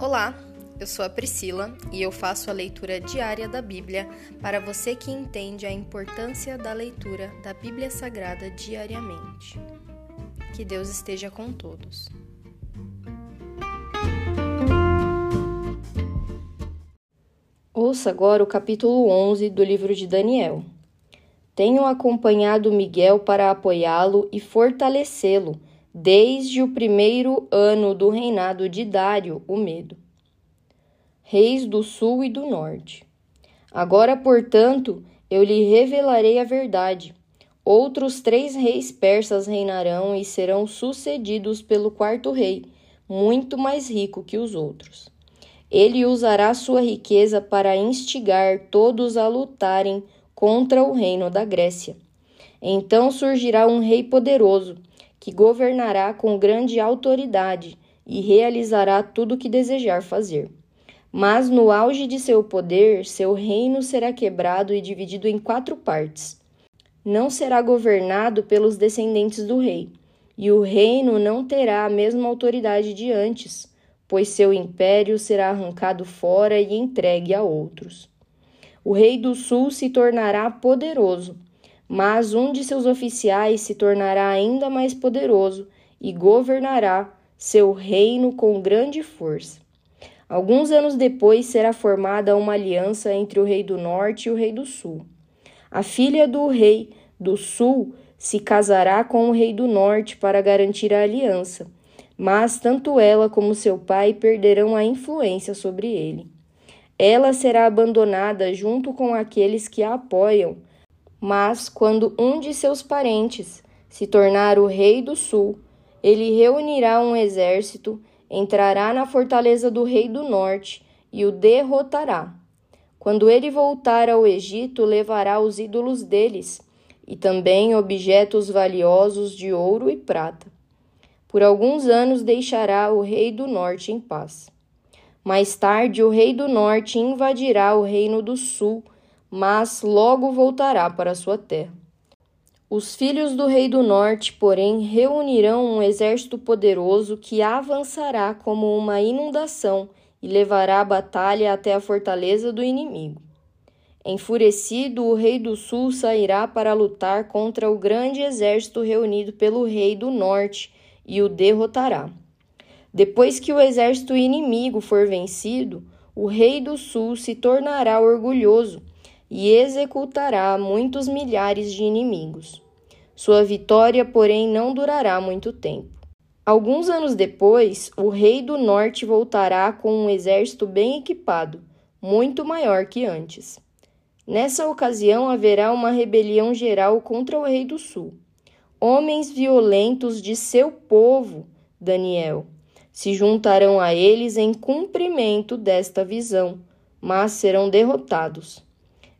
Olá, eu sou a Priscila e eu faço a leitura diária da Bíblia para você que entende a importância da leitura da Bíblia Sagrada diariamente. Que Deus esteja com todos. Ouça agora o capítulo 11 do livro de Daniel. Tenho acompanhado Miguel para apoiá-lo e fortalecê-lo desde o primeiro ano do reinado de Dário, o Medo. Reis do Sul e do Norte. Agora, portanto, eu lhe revelarei a verdade. Outros três reis persas reinarão e serão sucedidos pelo quarto rei, muito mais rico que os outros. Ele usará sua riqueza para instigar todos a lutarem contra o reino da Grécia. Então surgirá um rei poderoso que governará com grande autoridade e realizará tudo o que desejar fazer. Mas no auge de seu poder, seu reino será quebrado e dividido em quatro partes. Não será governado pelos descendentes do rei, e o reino não terá a mesma autoridade de antes, pois seu império será arrancado fora e entregue a outros. O rei do sul se tornará poderoso mas um de seus oficiais se tornará ainda mais poderoso e governará seu reino com grande força. Alguns anos depois será formada uma aliança entre o rei do norte e o rei do sul. A filha do rei do sul se casará com o rei do norte para garantir a aliança, mas tanto ela como seu pai perderão a influência sobre ele. Ela será abandonada junto com aqueles que a apoiam mas quando um de seus parentes se tornar o rei do sul, ele reunirá um exército, entrará na fortaleza do rei do norte e o derrotará. Quando ele voltar ao Egito, levará os ídolos deles e também objetos valiosos de ouro e prata. Por alguns anos deixará o rei do norte em paz. Mais tarde, o rei do norte invadirá o reino do sul mas logo voltará para sua terra. Os filhos do rei do norte, porém, reunirão um exército poderoso que avançará como uma inundação e levará a batalha até a fortaleza do inimigo. Enfurecido, o rei do sul sairá para lutar contra o grande exército reunido pelo rei do norte e o derrotará. Depois que o exército inimigo for vencido, o rei do sul se tornará orgulhoso e executará muitos milhares de inimigos. Sua vitória, porém, não durará muito tempo. Alguns anos depois, o rei do norte voltará com um exército bem equipado, muito maior que antes. Nessa ocasião haverá uma rebelião geral contra o rei do sul. Homens violentos de seu povo, Daniel, se juntarão a eles em cumprimento desta visão, mas serão derrotados.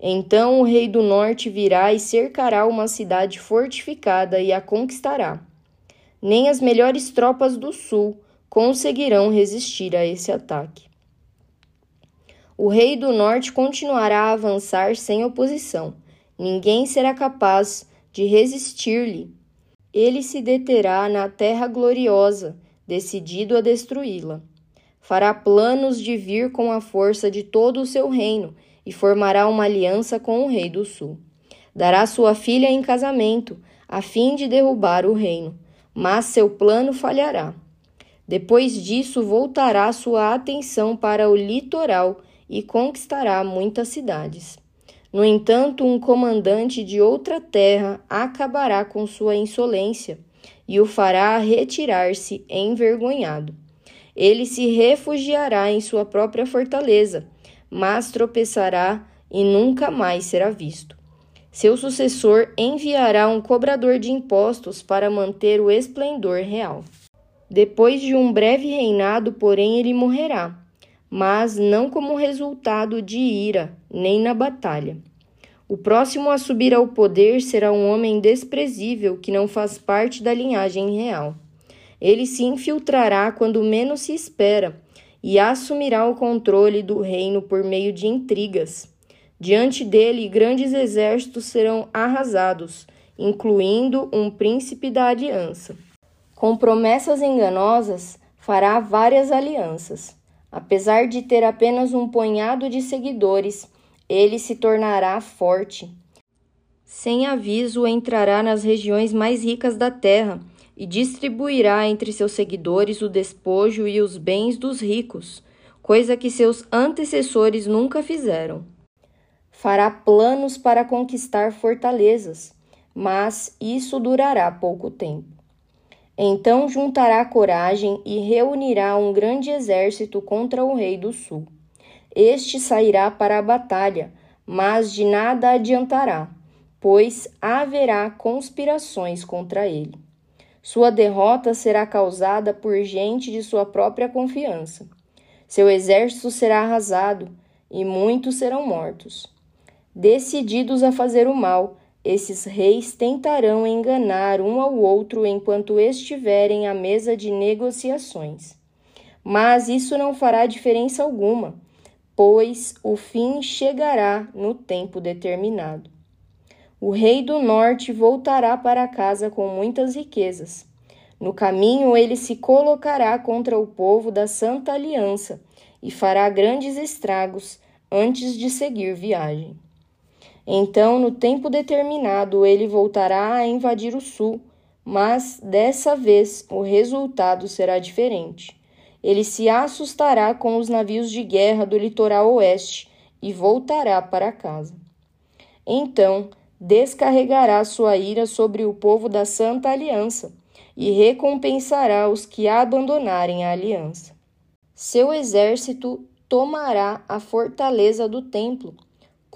Então o rei do norte virá e cercará uma cidade fortificada e a conquistará. Nem as melhores tropas do sul conseguirão resistir a esse ataque. O rei do norte continuará a avançar sem oposição. Ninguém será capaz de resistir-lhe. Ele se deterá na terra gloriosa, decidido a destruí-la. Fará planos de vir com a força de todo o seu reino e formará uma aliança com o rei do sul. Dará sua filha em casamento, a fim de derrubar o reino, mas seu plano falhará. Depois disso, voltará sua atenção para o litoral e conquistará muitas cidades. No entanto, um comandante de outra terra acabará com sua insolência e o fará retirar-se envergonhado. Ele se refugiará em sua própria fortaleza mas tropeçará e nunca mais será visto. Seu sucessor enviará um cobrador de impostos para manter o esplendor real. Depois de um breve reinado, porém, ele morrerá, mas não como resultado de ira, nem na batalha. O próximo a subir ao poder será um homem desprezível que não faz parte da linhagem real. Ele se infiltrará quando menos se espera e assumirá o controle do reino por meio de intrigas. Diante dele, grandes exércitos serão arrasados, incluindo um príncipe da aliança. Com promessas enganosas, fará várias alianças. Apesar de ter apenas um punhado de seguidores, ele se tornará forte. Sem aviso, entrará nas regiões mais ricas da terra e distribuirá entre seus seguidores o despojo e os bens dos ricos, coisa que seus antecessores nunca fizeram. Fará planos para conquistar fortalezas, mas isso durará pouco tempo. Então juntará coragem e reunirá um grande exército contra o rei do sul. Este sairá para a batalha, mas de nada adiantará, pois haverá conspirações contra ele. Sua derrota será causada por gente de sua própria confiança. Seu exército será arrasado e muitos serão mortos. Decididos a fazer o mal, esses reis tentarão enganar um ao outro enquanto estiverem à mesa de negociações. Mas isso não fará diferença alguma, pois o fim chegará no tempo determinado. O rei do norte voltará para casa com muitas riquezas. No caminho, ele se colocará contra o povo da Santa Aliança e fará grandes estragos antes de seguir viagem. Então, no tempo determinado, ele voltará a invadir o sul, mas dessa vez o resultado será diferente. Ele se assustará com os navios de guerra do litoral oeste e voltará para casa. Então, descarregará sua ira sobre o povo da Santa Aliança e recompensará os que abandonarem a aliança. Seu exército tomará a fortaleza do templo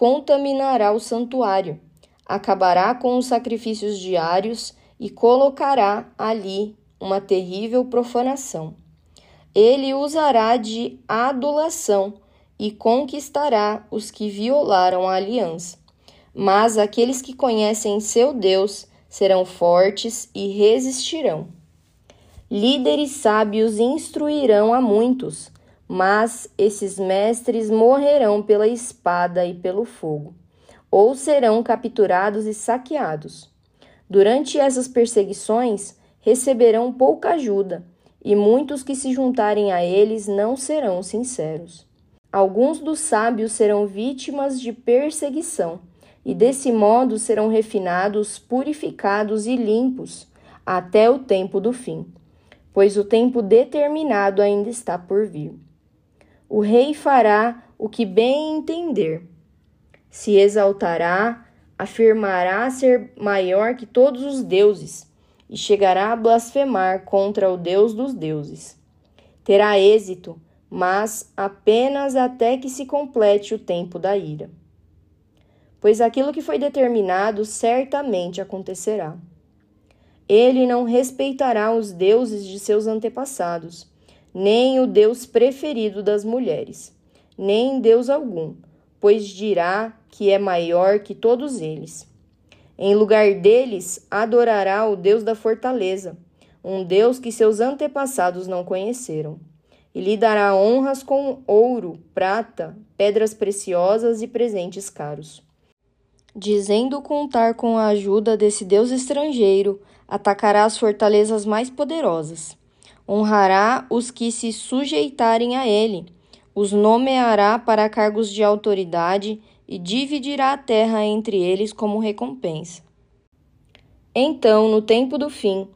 contaminará o santuário, acabará com os sacrifícios diários e colocará ali uma terrível profanação. Ele usará de adulação e conquistará os que violaram a aliança. Mas aqueles que conhecem seu Deus serão fortes e resistirão. Líderes sábios instruirão a muitos, mas esses mestres morrerão pela espada e pelo fogo, ou serão capturados e saqueados. Durante essas perseguições, receberão pouca ajuda, e muitos que se juntarem a eles não serão sinceros. Alguns dos sábios serão vítimas de perseguição, e desse modo serão refinados, purificados e limpos até o tempo do fim, pois o tempo determinado ainda está por vir. O rei fará o que bem entender. Se exaltará, afirmará ser maior que todos os deuses e chegará a blasfemar contra o Deus dos deuses. Terá êxito, mas apenas até que se complete o tempo da ira. Pois aquilo que foi determinado certamente acontecerá. Ele não respeitará os deuses de seus antepassados nem o Deus preferido das mulheres, nem Deus algum, pois dirá que é maior que todos eles. Em lugar deles, adorará o Deus da fortaleza, um Deus que seus antepassados não conheceram. E lhe dará honras com ouro, prata, pedras preciosas e presentes caros. Dizendo contar com a ajuda desse Deus estrangeiro, atacará as fortalezas mais poderosas honrará os que se sujeitarem a ele, os nomeará para cargos de autoridade e dividirá a terra entre eles como recompensa. Então, no tempo do fim,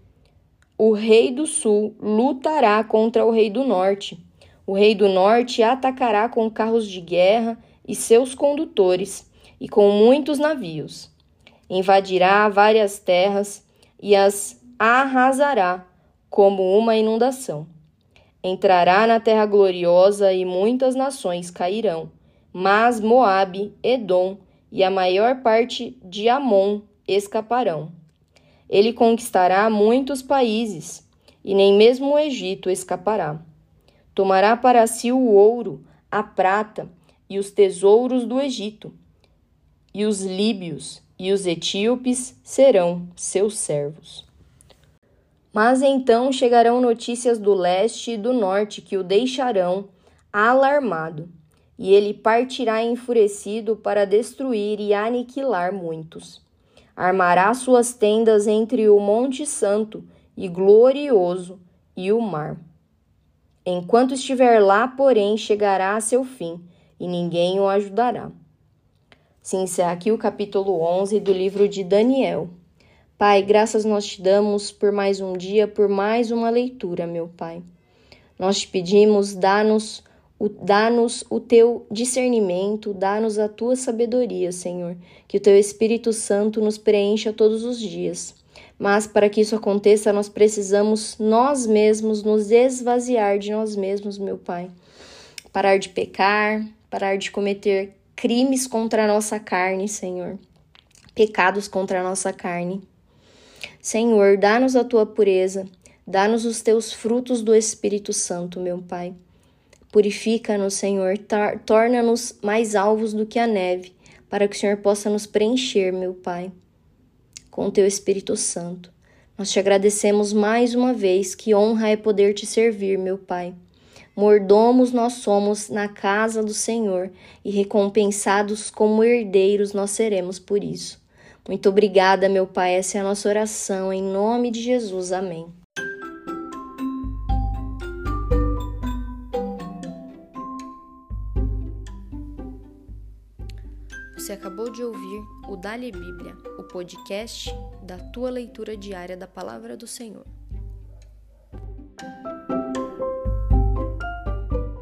o rei do sul lutará contra o rei do norte. O rei do norte atacará com carros de guerra e seus condutores, e com muitos navios. Invadirá várias terras e as arrasará como uma inundação. Entrará na terra gloriosa e muitas nações cairão, mas Moabe, Edom e a maior parte de Amon escaparão. Ele conquistará muitos países, e nem mesmo o Egito escapará. Tomará para si o ouro, a prata e os tesouros do Egito, e os líbios e os etíopes serão seus servos. Mas então chegarão notícias do leste e do norte que o deixarão alarmado, e ele partirá enfurecido para destruir e aniquilar muitos. Armará suas tendas entre o Monte Santo e glorioso e o mar. Enquanto estiver lá, porém, chegará a seu fim, e ninguém o ajudará. Se encerra aqui o capítulo 11 do livro de Daniel. Pai, graças nós te damos por mais um dia, por mais uma leitura, meu Pai. Nós te pedimos, dá-nos o, dá-nos o teu discernimento, dá-nos a tua sabedoria, Senhor, que o teu Espírito Santo nos preencha todos os dias. Mas para que isso aconteça, nós precisamos nós mesmos nos esvaziar de nós mesmos, meu Pai. Parar de pecar, parar de cometer crimes contra a nossa carne, Senhor. Pecados contra a nossa carne. Senhor, dá-nos a tua pureza, dá-nos os teus frutos do Espírito Santo, meu Pai. Purifica-nos, Senhor, torna-nos mais alvos do que a neve, para que o Senhor possa nos preencher, meu Pai, com o teu Espírito Santo. Nós te agradecemos mais uma vez, que honra é poder te servir, meu Pai. Mordomos nós somos na casa do Senhor e recompensados como herdeiros nós seremos por isso. Muito obrigada, meu Pai, essa é a nossa oração, em nome de Jesus. Amém. Você acabou de ouvir o Dali Bíblia, o podcast da tua leitura diária da palavra do Senhor.